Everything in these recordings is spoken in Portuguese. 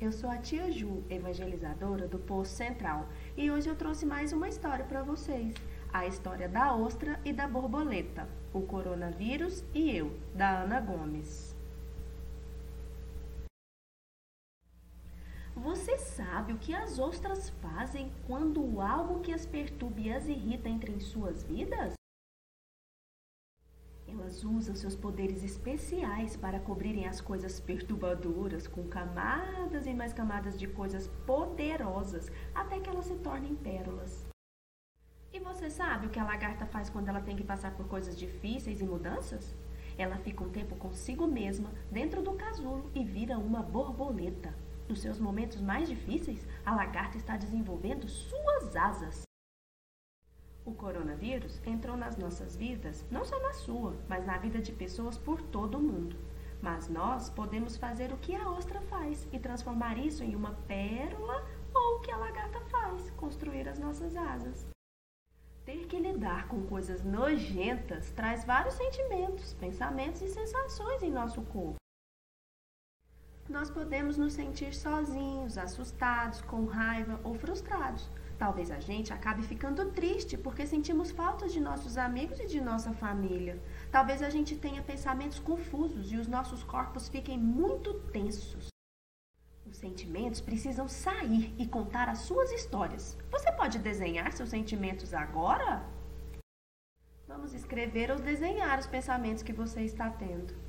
eu sou a tia Ju, evangelizadora do Poço Central, e hoje eu trouxe mais uma história para vocês. A história da ostra e da borboleta, o coronavírus e eu, da Ana Gomes. Você sabe o que as ostras fazem quando algo que as perturba e as irrita entra em suas vidas? Elas usam seus poderes especiais para cobrirem as coisas perturbadoras com camadas e mais camadas de coisas poderosas até que elas se tornem pérolas. E você sabe o que a lagarta faz quando ela tem que passar por coisas difíceis e mudanças? Ela fica um tempo consigo mesma, dentro do casulo, e vira uma borboleta. Nos seus momentos mais difíceis, a lagarta está desenvolvendo suas asas. O coronavírus entrou nas nossas vidas, não só na sua, mas na vida de pessoas por todo o mundo. Mas nós podemos fazer o que a ostra faz e transformar isso em uma pérola ou o que a lagarta faz, construir as nossas asas. Ter que lidar com coisas nojentas traz vários sentimentos, pensamentos e sensações em nosso corpo nós podemos nos sentir sozinhos, assustados, com raiva ou frustrados. Talvez a gente acabe ficando triste porque sentimos falta de nossos amigos e de nossa família. Talvez a gente tenha pensamentos confusos e os nossos corpos fiquem muito tensos. Os sentimentos precisam sair e contar as suas histórias. Você pode desenhar seus sentimentos agora? Vamos escrever ou desenhar os pensamentos que você está tendo.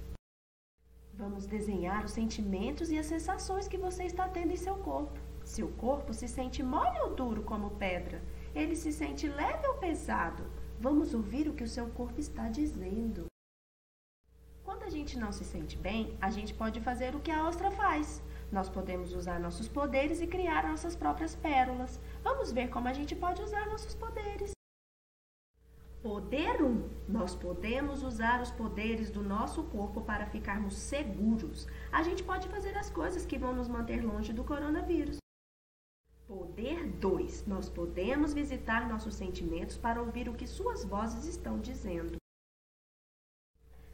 Vamos desenhar os sentimentos e as sensações que você está tendo em seu corpo. Seu corpo se sente mole ou duro como pedra? Ele se sente leve ou pesado? Vamos ouvir o que o seu corpo está dizendo. Quando a gente não se sente bem, a gente pode fazer o que a ostra faz. Nós podemos usar nossos poderes e criar nossas próprias pérolas. Vamos ver como a gente pode usar nossos poderes. Poder 1. Nós podemos usar os poderes do nosso corpo para ficarmos seguros. A gente pode fazer as coisas que vão nos manter longe do coronavírus. Poder 2. Nós podemos visitar nossos sentimentos para ouvir o que suas vozes estão dizendo.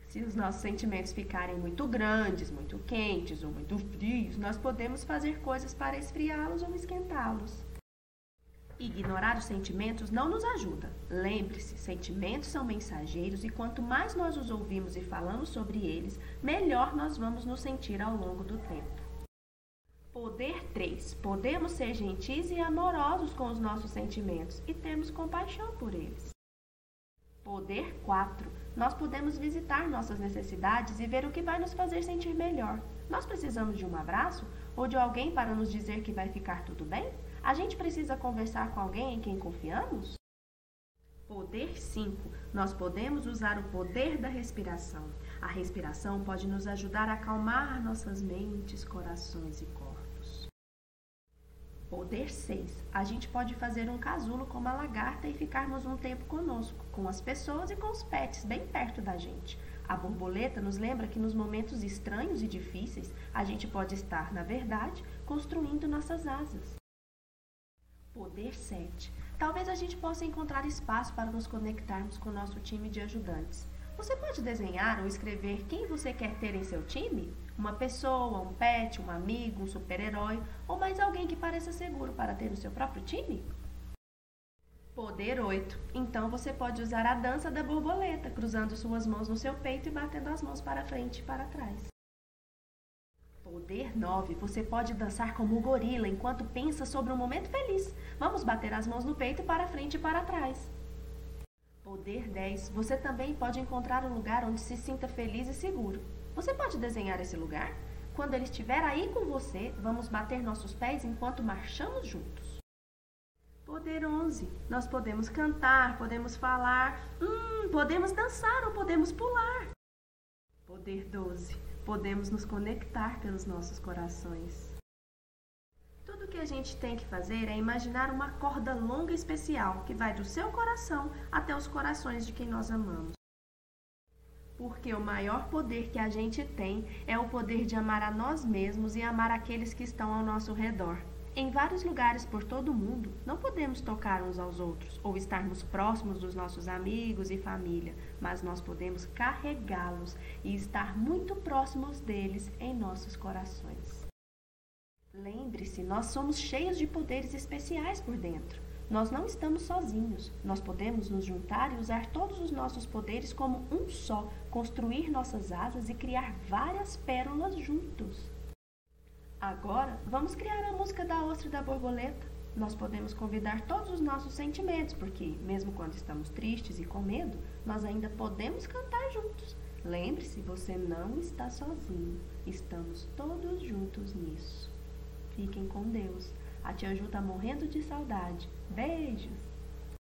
Se os nossos sentimentos ficarem muito grandes, muito quentes ou muito frios, nós podemos fazer coisas para esfriá-los ou esquentá-los. Ignorar os sentimentos não nos ajuda. Lembre-se, sentimentos são mensageiros e quanto mais nós os ouvimos e falamos sobre eles, melhor nós vamos nos sentir ao longo do tempo. Poder 3. Podemos ser gentis e amorosos com os nossos sentimentos e termos compaixão por eles. Poder 4. Nós podemos visitar nossas necessidades e ver o que vai nos fazer sentir melhor. Nós precisamos de um abraço ou de alguém para nos dizer que vai ficar tudo bem? A gente precisa conversar com alguém em quem confiamos? Poder 5. Nós podemos usar o poder da respiração. A respiração pode nos ajudar a acalmar nossas mentes, corações e corpos. Poder 6. A gente pode fazer um casulo como a lagarta e ficarmos um tempo conosco, com as pessoas e com os pets bem perto da gente. A borboleta nos lembra que nos momentos estranhos e difíceis, a gente pode estar, na verdade, construindo nossas asas. Poder 7. Talvez a gente possa encontrar espaço para nos conectarmos com o nosso time de ajudantes. Você pode desenhar ou escrever quem você quer ter em seu time? Uma pessoa, um pet, um amigo, um super-herói ou mais alguém que pareça seguro para ter no seu próprio time? Poder 8. Então você pode usar a dança da borboleta, cruzando suas mãos no seu peito e batendo as mãos para frente e para trás. Poder 9. Você pode dançar como gorila enquanto pensa sobre um momento feliz. Vamos bater as mãos no peito para frente e para trás. Poder 10. Você também pode encontrar um lugar onde se sinta feliz e seguro. Você pode desenhar esse lugar? Quando ele estiver aí com você, vamos bater nossos pés enquanto marchamos juntos. Poder 11. Nós podemos cantar, podemos falar, hum, podemos dançar ou podemos pular. Poder 12 podemos nos conectar pelos nossos corações. Tudo que a gente tem que fazer é imaginar uma corda longa especial que vai do seu coração até os corações de quem nós amamos. Porque o maior poder que a gente tem é o poder de amar a nós mesmos e amar aqueles que estão ao nosso redor. Em vários lugares por todo o mundo, não podemos tocar uns aos outros ou estarmos próximos dos nossos amigos e família, mas nós podemos carregá-los e estar muito próximos deles em nossos corações. Lembre-se, nós somos cheios de poderes especiais por dentro. Nós não estamos sozinhos. Nós podemos nos juntar e usar todos os nossos poderes como um só, construir nossas asas e criar várias pérolas juntos. Agora, vamos criar a música da ostra e da borboleta. Nós podemos convidar todos os nossos sentimentos, porque, mesmo quando estamos tristes e com medo, nós ainda podemos cantar juntos. Lembre-se, você não está sozinho. Estamos todos juntos nisso. Fiquem com Deus. A tia Ju tá morrendo de saudade. Beijos!